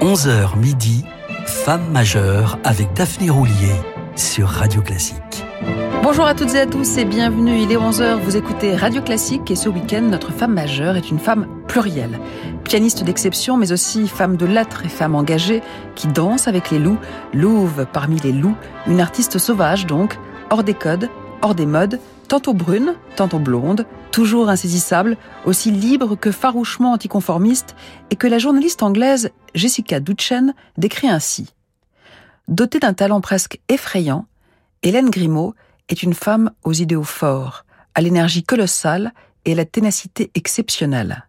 11h midi, Femme majeure avec Daphné Roulier sur Radio Classique. Bonjour à toutes et à tous et bienvenue. Il est 11h, vous écoutez Radio Classique et ce week-end, notre femme majeure est une femme plurielle. Pianiste d'exception, mais aussi femme de lettres et femme engagée qui danse avec les loups, louve parmi les loups, une artiste sauvage donc, hors des codes, hors des modes, tantôt brune, tantôt blonde, toujours insaisissable, aussi libre que farouchement anticonformiste, et que la journaliste anglaise Jessica Duchen décrit ainsi. Dotée d'un talent presque effrayant, Hélène Grimaud est une femme aux idéaux forts, à l'énergie colossale et à la ténacité exceptionnelle.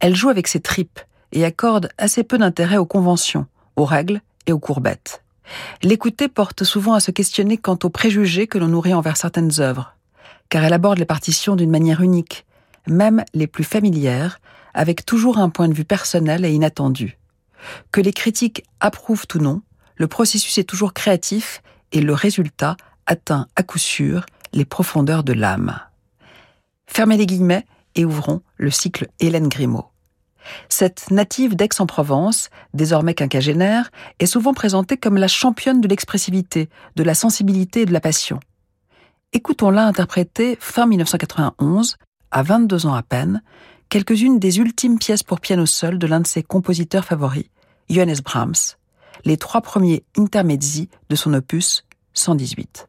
Elle joue avec ses tripes et accorde assez peu d'intérêt aux conventions, aux règles et aux courbettes. L'écouter porte souvent à se questionner quant aux préjugés que l'on nourrit envers certaines œuvres, car elle aborde les partitions d'une manière unique, même les plus familières, avec toujours un point de vue personnel et inattendu. Que les critiques approuvent ou non, le processus est toujours créatif et le résultat atteint à coup sûr les profondeurs de l'âme. Fermez les guillemets et ouvrons le cycle Hélène Grimaud. Cette native d'Aix-en-Provence, désormais quinquagénaire, est souvent présentée comme la championne de l'expressivité, de la sensibilité et de la passion. Écoutons-la interpréter fin 1991, à 22 ans à peine, quelques-unes des ultimes pièces pour piano seul de l'un de ses compositeurs favoris, Johannes Brahms, les trois premiers intermezzi de son opus 118.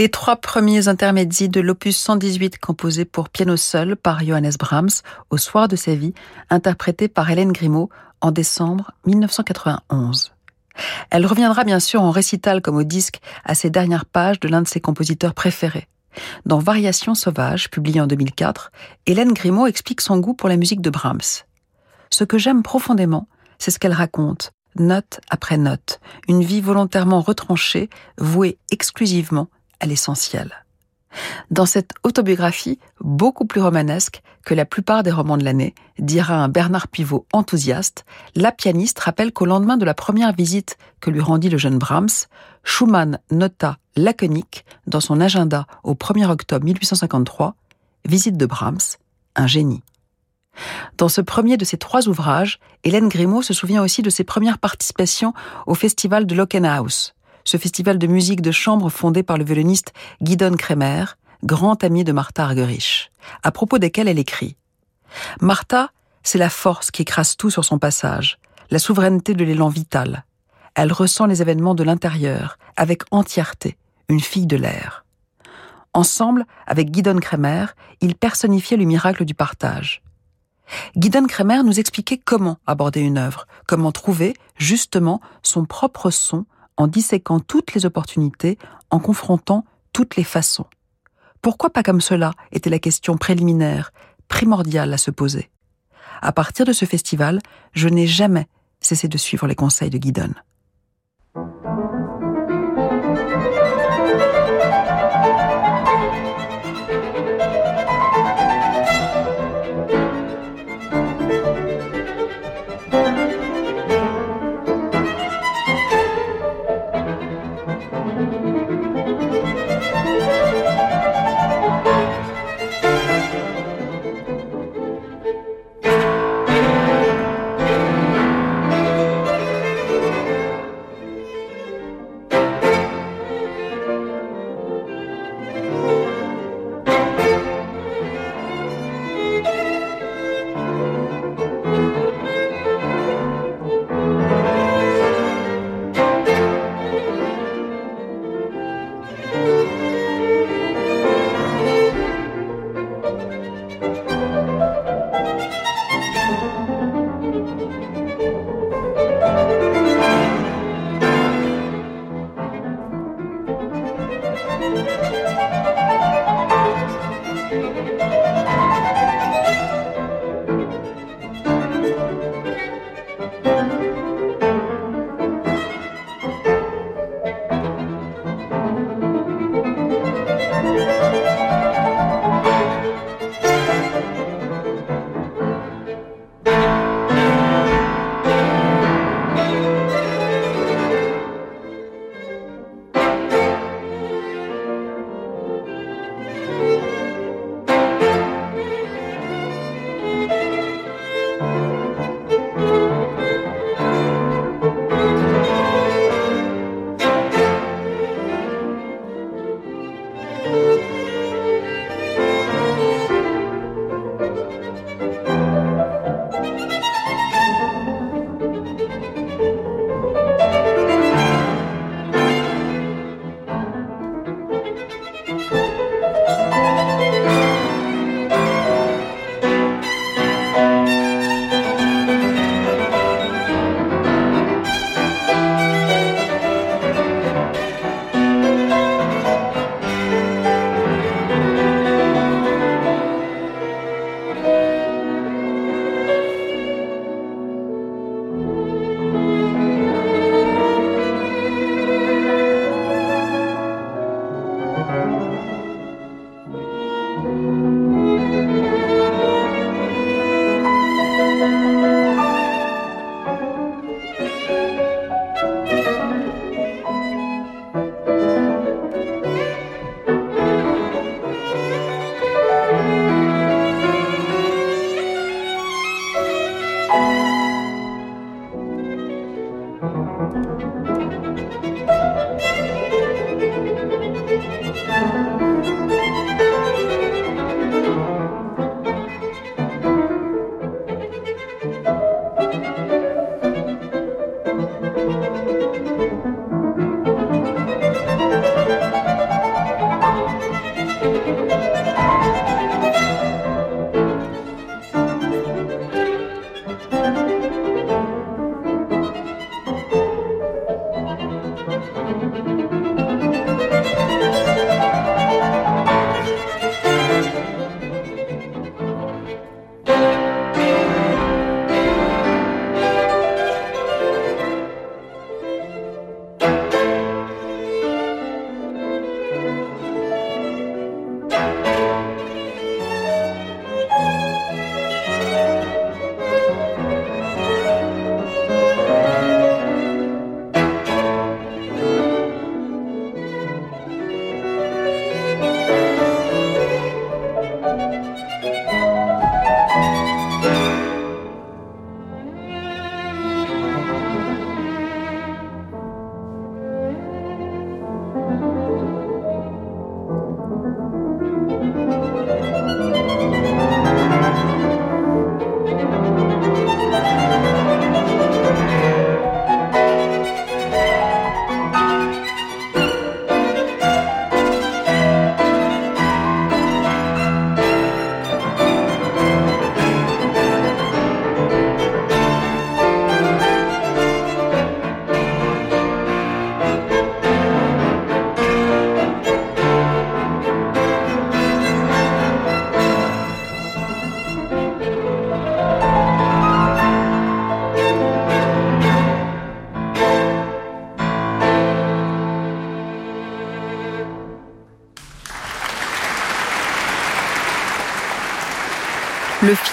Les trois premiers intermédiaires de l'opus 118 composé pour piano seul par Johannes Brahms au soir de sa vie, interprété par Hélène Grimaud en décembre 1991. Elle reviendra bien sûr en récital comme au disque à ses dernières pages de l'un de ses compositeurs préférés. Dans Variations sauvages, publié en 2004, Hélène Grimaud explique son goût pour la musique de Brahms. Ce que j'aime profondément, c'est ce qu'elle raconte, note après note, une vie volontairement retranchée, vouée exclusivement à l'essentiel. Dans cette autobiographie, beaucoup plus romanesque que la plupart des romans de l'année, dira un Bernard Pivot enthousiaste, la pianiste rappelle qu'au lendemain de la première visite que lui rendit le jeune Brahms, Schumann nota laconique dans son agenda au 1er octobre 1853, Visite de Brahms, un génie. Dans ce premier de ses trois ouvrages, Hélène Grimaud se souvient aussi de ses premières participations au festival de Lockenhaus, ce festival de musique de chambre fondé par le violoniste Guidon Kremer, grand ami de Martha Argerich, à propos desquels elle écrit Martha, c'est la force qui écrase tout sur son passage, la souveraineté de l'élan vital. Elle ressent les événements de l'intérieur, avec entièreté, une fille de l'air. Ensemble, avec Guidon Kremer, ils personnifiaient le miracle du partage. Guidon Kremer nous expliquait comment aborder une œuvre, comment trouver, justement, son propre son en disséquant toutes les opportunités, en confrontant toutes les façons. Pourquoi pas comme cela était la question préliminaire, primordiale à se poser? À partir de ce festival, je n'ai jamais cessé de suivre les conseils de Guidon.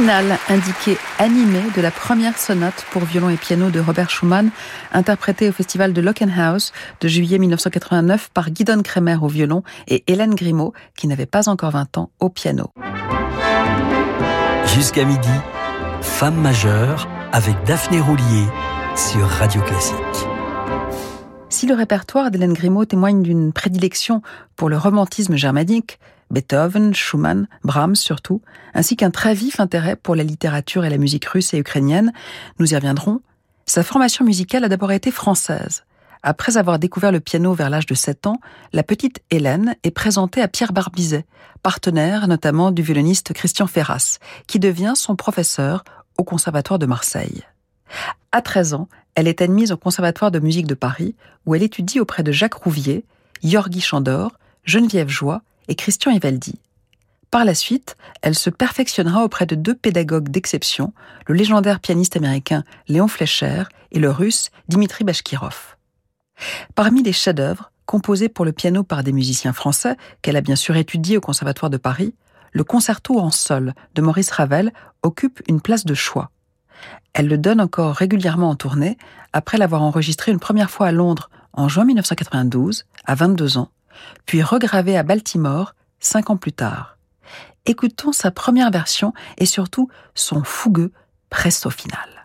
Le final indiqué animé de la première sonate pour violon et piano de Robert Schumann, interprétée au festival de Lockenhaus de juillet 1989 par Guidon Kremer au violon et Hélène Grimaud, qui n'avait pas encore 20 ans, au piano. Jusqu'à midi, Femme majeure avec Daphné Roulier sur Radio Classique. Si le répertoire d'Hélène Grimaud témoigne d'une prédilection pour le romantisme germanique, Beethoven, Schumann, Brahms surtout, ainsi qu'un très vif intérêt pour la littérature et la musique russe et ukrainienne, nous y reviendrons, sa formation musicale a d'abord été française. Après avoir découvert le piano vers l'âge de 7 ans, la petite Hélène est présentée à Pierre Barbizet, partenaire notamment du violoniste Christian Ferras, qui devient son professeur au Conservatoire de Marseille. À 13 ans, elle est admise au Conservatoire de musique de Paris, où elle étudie auprès de Jacques Rouvier, Yorgi Chandor, Geneviève Joie et Christian Evaldi. Par la suite, elle se perfectionnera auprès de deux pédagogues d'exception, le légendaire pianiste américain Léon Fleischer et le russe Dimitri Bashkirov. Parmi les chefs-d'œuvre composés pour le piano par des musiciens français qu'elle a bien sûr étudiés au Conservatoire de Paris, le concerto en sol de Maurice Ravel occupe une place de choix. Elle le donne encore régulièrement en tournée après l'avoir enregistré une première fois à Londres en juin 1992, à 22 ans, puis regravé à Baltimore cinq ans plus tard. Écoutons sa première version et surtout son fougueux presto final.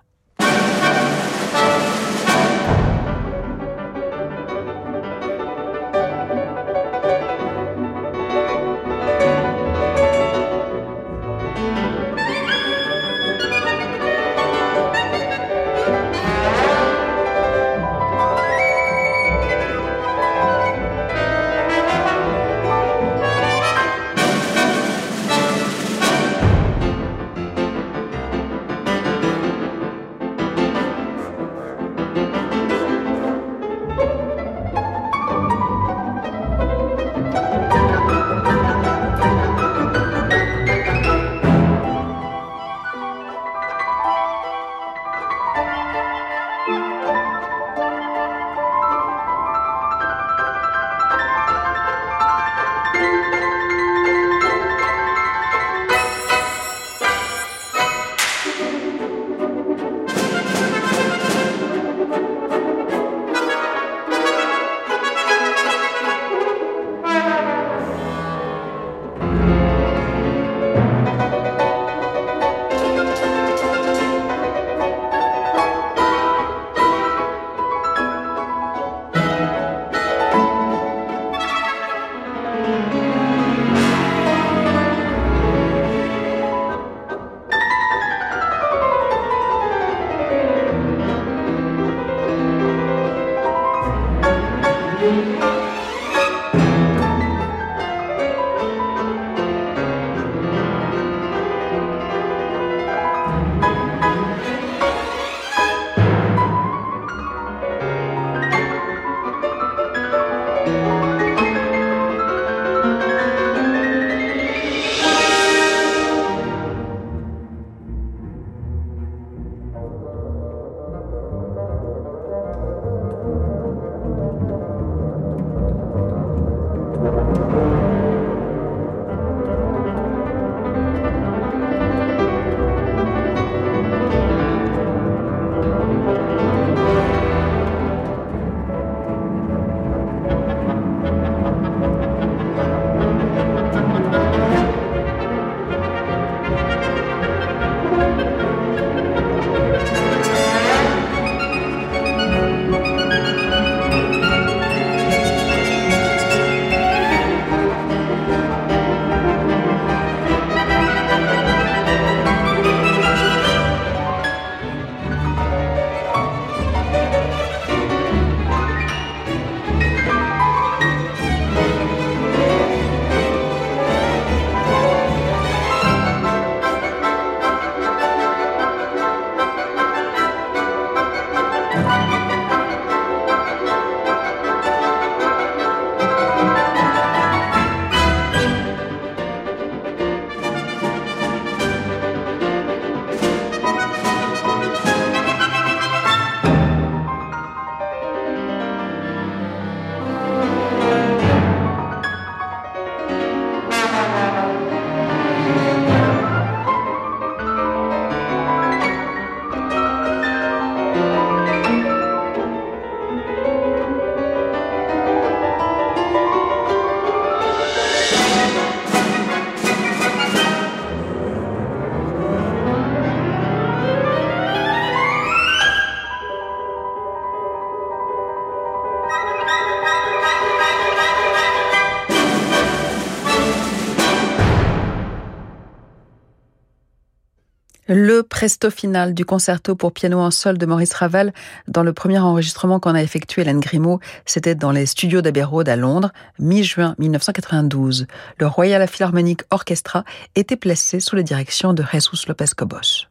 Presto final du concerto pour piano en sol de Maurice Ravel dans le premier enregistrement qu'on a effectué Hélène Grimaud, c'était dans les studios d'Abbey à Londres, mi-juin 1992. Le Royal Philharmonic Orchestra était placé sous la direction de Jesus Lopez Cobos.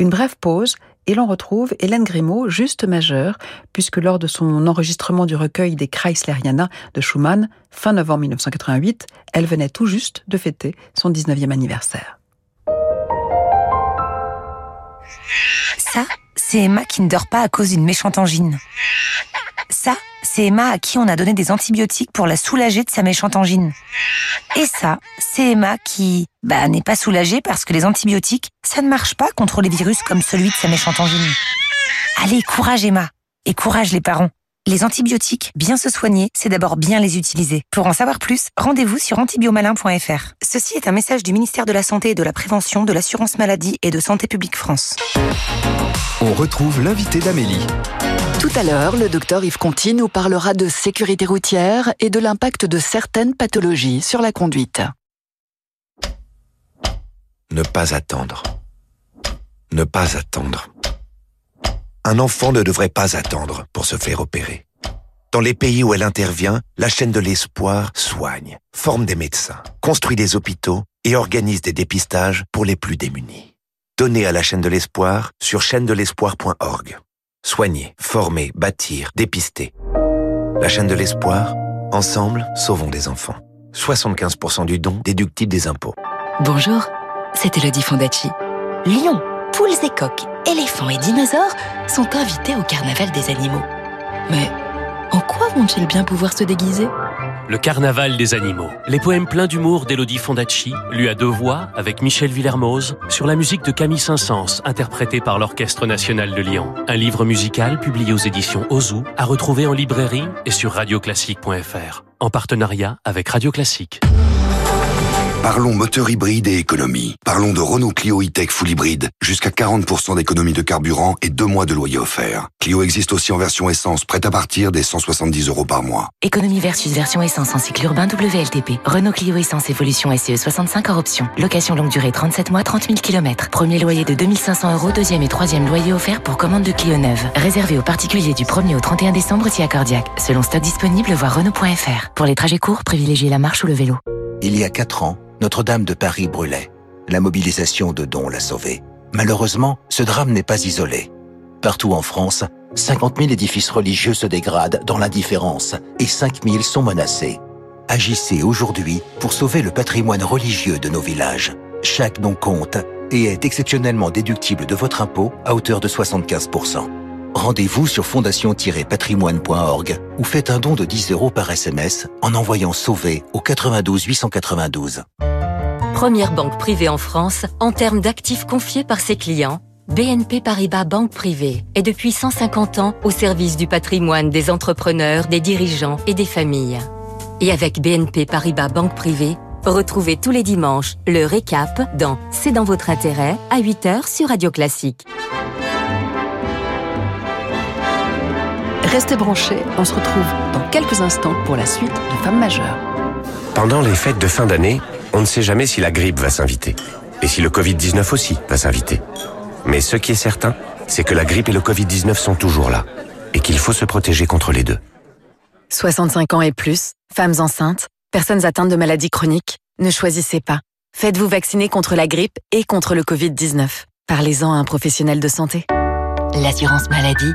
Une brève pause et l'on retrouve Hélène Grimaud, juste majeure, puisque lors de son enregistrement du recueil des Chrysleriana de Schumann, fin novembre 1988, elle venait tout juste de fêter son 19e anniversaire. Ça, c'est Emma qui ne dort pas à cause d'une méchante angine. Ça, c'est Emma à qui on a donné des antibiotiques pour la soulager de sa méchante angine. Et ça, c'est Emma qui, bah, n'est pas soulagée parce que les antibiotiques, ça ne marche pas contre les virus comme celui de sa méchante angine. Allez, courage Emma. Et courage les parents. Les antibiotiques, bien se soigner, c'est d'abord bien les utiliser. Pour en savoir plus, rendez-vous sur antibiomalin.fr. Ceci est un message du ministère de la Santé et de la Prévention, de l'Assurance Maladie et de Santé Publique France. On retrouve l'invité d'Amélie. Tout à l'heure, le docteur Yves Conti nous parlera de sécurité routière et de l'impact de certaines pathologies sur la conduite. Ne pas attendre. Ne pas attendre. Un enfant ne devrait pas attendre pour se faire opérer. Dans les pays où elle intervient, la chaîne de l'espoir soigne, forme des médecins, construit des hôpitaux et organise des dépistages pour les plus démunis. Donnez à la chaîne de l'espoir sur chaîne-de-l'espoir.org. Soigner, former, bâtir, dépister. La chaîne de l'espoir, ensemble, sauvons des enfants. 75% du don déductible des impôts. Bonjour, c'est Elodie Fondacci. Lyon poules et coqs, éléphants et dinosaures sont invités au carnaval des animaux. Mais en quoi vont-ils bien pouvoir se déguiser? Le carnaval des animaux. Les poèmes pleins d'humour d'Elodie Fondacci, lus à deux voix avec Michel Villermoz, sur la musique de Camille Saint-Saëns, interprétée par l'Orchestre national de Lyon. Un livre musical publié aux éditions Ozu, à retrouver en librairie et sur radioclassique.fr, en partenariat avec Radio Classique. Parlons moteur hybride et économie. Parlons de Renault Clio e-Tech Full Hybride. Jusqu'à 40% d'économie de carburant et deux mois de loyer offert. Clio existe aussi en version essence, prête à partir des 170 euros par mois. Économie versus version essence en cycle urbain WLTP. Renault Clio Essence Évolution SE 65 hors option. Location longue durée 37 mois, 30 000 km. Premier loyer de 2500 euros, deuxième et troisième loyer offert pour commande de Clio neuve. Réservé aux particuliers du 1er au 31 décembre si accordiaque. Selon stock disponible, voir Renault.fr. Pour les trajets courts, privilégiez la marche ou le vélo. Il y a 4 ans, notre-Dame de Paris brûlait. La mobilisation de dons l'a sauvée. Malheureusement, ce drame n'est pas isolé. Partout en France, 50 000 édifices religieux se dégradent dans l'indifférence et 5 000 sont menacés. Agissez aujourd'hui pour sauver le patrimoine religieux de nos villages. Chaque don compte et est exceptionnellement déductible de votre impôt à hauteur de 75%. Rendez-vous sur fondation-patrimoine.org ou faites un don de 10 euros par SMS en envoyant Sauver au 92 892. Première banque privée en France en termes d'actifs confiés par ses clients, BNP Paribas Banque Privée est depuis 150 ans au service du patrimoine des entrepreneurs, des dirigeants et des familles. Et avec BNP Paribas Banque Privée, retrouvez tous les dimanches le récap dans C'est dans votre intérêt à 8h sur Radio Classique. Restez branchés, on se retrouve dans quelques instants pour la suite de Femmes majeures. Pendant les fêtes de fin d'année, on ne sait jamais si la grippe va s'inviter. Et si le Covid-19 aussi va s'inviter. Mais ce qui est certain, c'est que la grippe et le Covid-19 sont toujours là. Et qu'il faut se protéger contre les deux. 65 ans et plus, femmes enceintes, personnes atteintes de maladies chroniques, ne choisissez pas. Faites-vous vacciner contre la grippe et contre le Covid-19. Parlez-en à un professionnel de santé. L'assurance maladie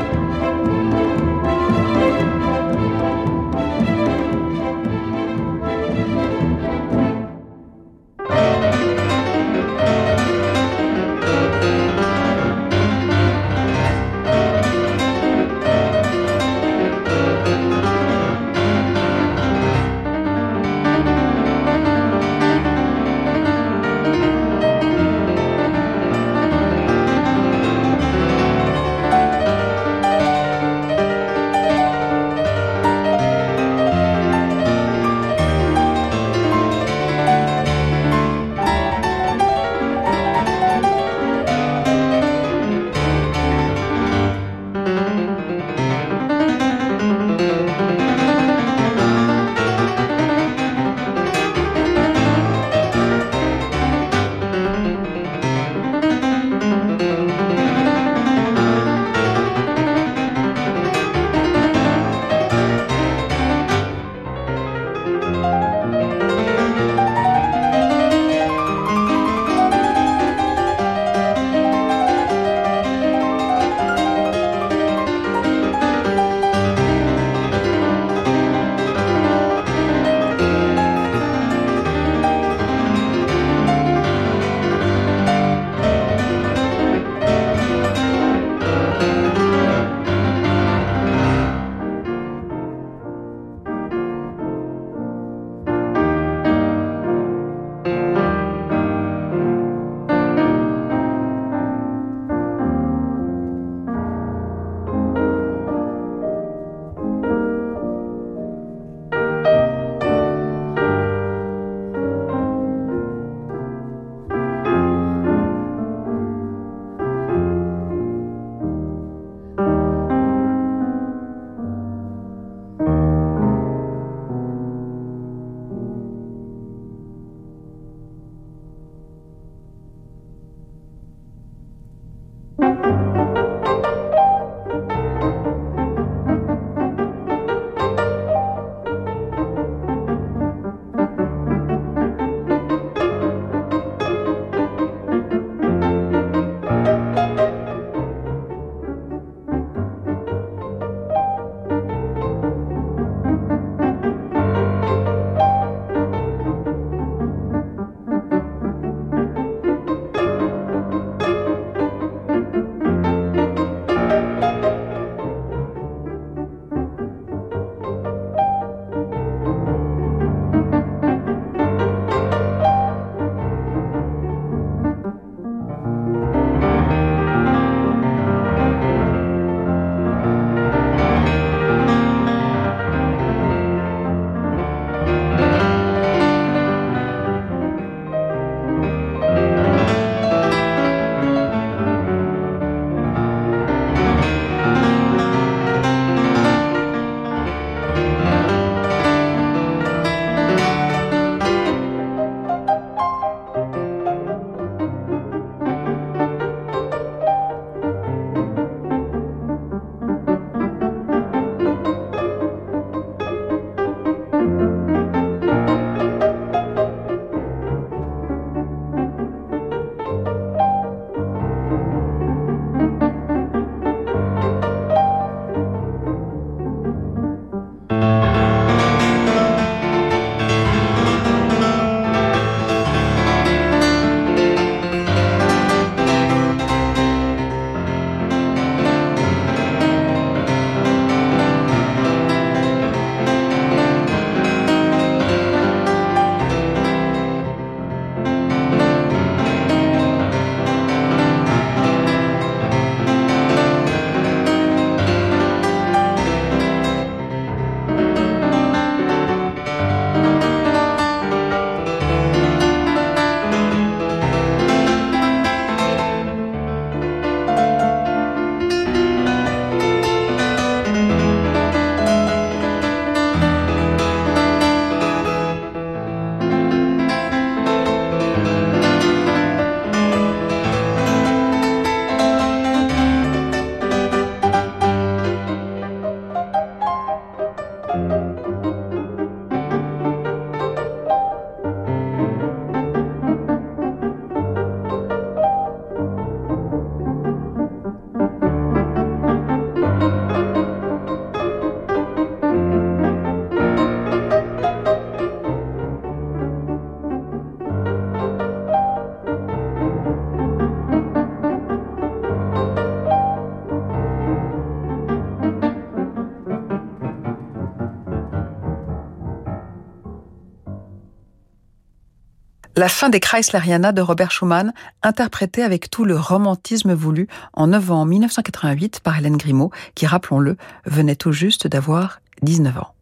La fin des Chrysleriana de Robert Schumann, interprétée avec tout le romantisme voulu en novembre 1988 par Hélène Grimaud, qui, rappelons-le, venait tout juste d'avoir 19 ans.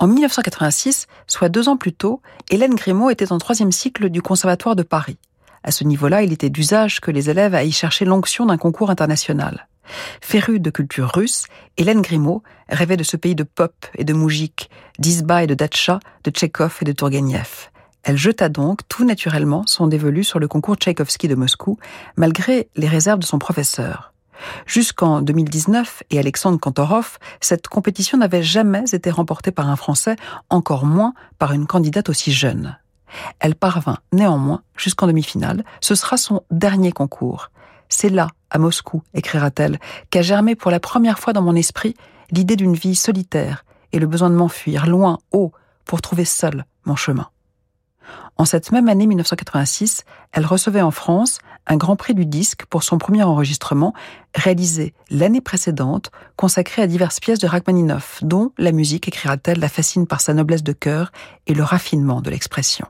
En 1986, soit deux ans plus tôt, Hélène Grimaud était en troisième cycle du Conservatoire de Paris. À ce niveau-là, il était d'usage que les élèves aillent chercher l'onction d'un concours international. Férue de culture russe, Hélène Grimaud rêvait de ce pays de pop et de moujik, d'Isba et de Datcha, de Tchekhov et de Turgenev. Elle jeta donc tout naturellement son dévolu sur le concours Tchaïkovski de Moscou, malgré les réserves de son professeur. Jusqu'en 2019 et Alexandre Kantorov, cette compétition n'avait jamais été remportée par un Français, encore moins par une candidate aussi jeune. Elle parvint néanmoins jusqu'en demi-finale. Ce sera son dernier concours. C'est là, à Moscou, écrira-t-elle, qu'a germé pour la première fois dans mon esprit l'idée d'une vie solitaire et le besoin de m'enfuir loin, haut, pour trouver seul mon chemin. En cette même année 1986, elle recevait en France un grand prix du disque pour son premier enregistrement, réalisé l'année précédente, consacré à diverses pièces de Rachmaninoff, dont la musique, écrira-t-elle, la fascine par sa noblesse de cœur et le raffinement de l'expression.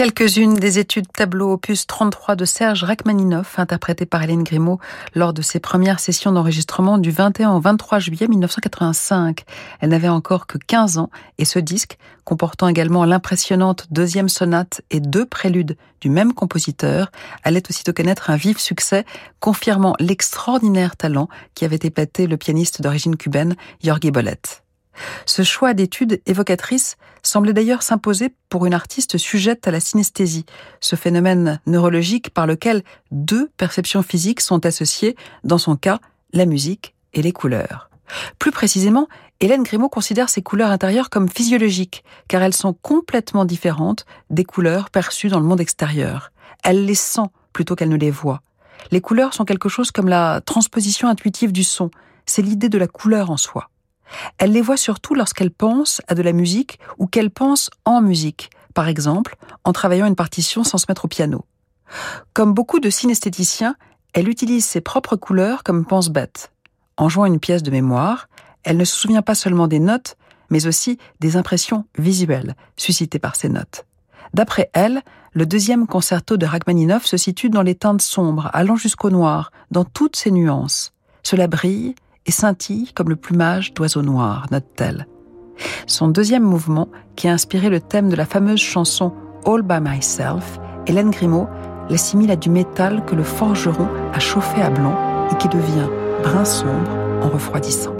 Quelques-unes des études tableau opus 33 de Serge Rachmaninoff, interprétées par Hélène Grimaud lors de ses premières sessions d'enregistrement du 21 au 23 juillet 1985. Elle n'avait encore que 15 ans et ce disque, comportant également l'impressionnante deuxième sonate et deux préludes du même compositeur, allait aussitôt connaître un vif succès, confirmant l'extraordinaire talent qui avait épaté le pianiste d'origine cubaine Jorge Bolette. Ce choix d'études évocatrices semblait d'ailleurs s'imposer pour une artiste sujette à la synesthésie, ce phénomène neurologique par lequel deux perceptions physiques sont associées, dans son cas, la musique et les couleurs. Plus précisément, Hélène Grimaud considère ces couleurs intérieures comme physiologiques, car elles sont complètement différentes des couleurs perçues dans le monde extérieur. Elle les sent plutôt qu'elle ne les voit. Les couleurs sont quelque chose comme la transposition intuitive du son, c'est l'idée de la couleur en soi. Elle les voit surtout lorsqu'elle pense à de la musique ou qu'elle pense en musique, par exemple en travaillant une partition sans se mettre au piano. Comme beaucoup de synesthéticiens, elle utilise ses propres couleurs comme pense-bête. En jouant une pièce de mémoire, elle ne se souvient pas seulement des notes, mais aussi des impressions visuelles suscitées par ces notes. D'après elle, le deuxième concerto de Rachmaninoff se situe dans les teintes sombres, allant jusqu'au noir, dans toutes ses nuances. Cela brille et scintille comme le plumage d'oiseaux noirs, note-t-elle. Son deuxième mouvement, qui a inspiré le thème de la fameuse chanson All by Myself, Hélène Grimaud l'assimile à du métal que le forgeron a chauffé à blanc et qui devient brun sombre en refroidissant.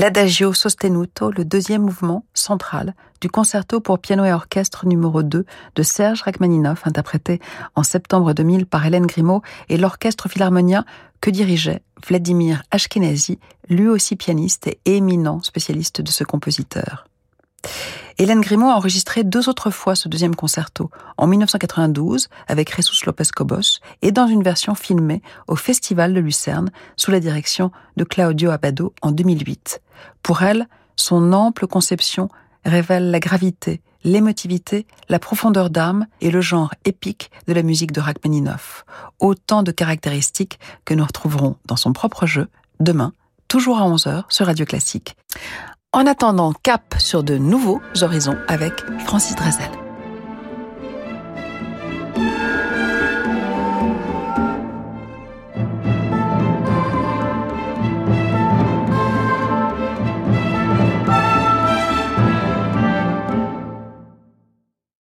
L'Adagio sostenuto, le deuxième mouvement central du concerto pour piano et orchestre numéro 2 de Serge Rachmaninoff, interprété en septembre 2000 par Hélène Grimaud et l'orchestre philharmonien que dirigeait Vladimir Ashkenazi, lui aussi pianiste et éminent spécialiste de ce compositeur. Hélène Grimaud a enregistré deux autres fois ce deuxième concerto, en 1992 avec Jesus Lopez Cobos et dans une version filmée au Festival de Lucerne sous la direction de Claudio Abado en 2008. Pour elle, son ample conception révèle la gravité, l'émotivité, la profondeur d'âme et le genre épique de la musique de Rachmaninoff. Autant de caractéristiques que nous retrouverons dans son propre jeu demain, toujours à 11h sur Radio Classique. En attendant, cap sur de nouveaux horizons avec Francis Drezel.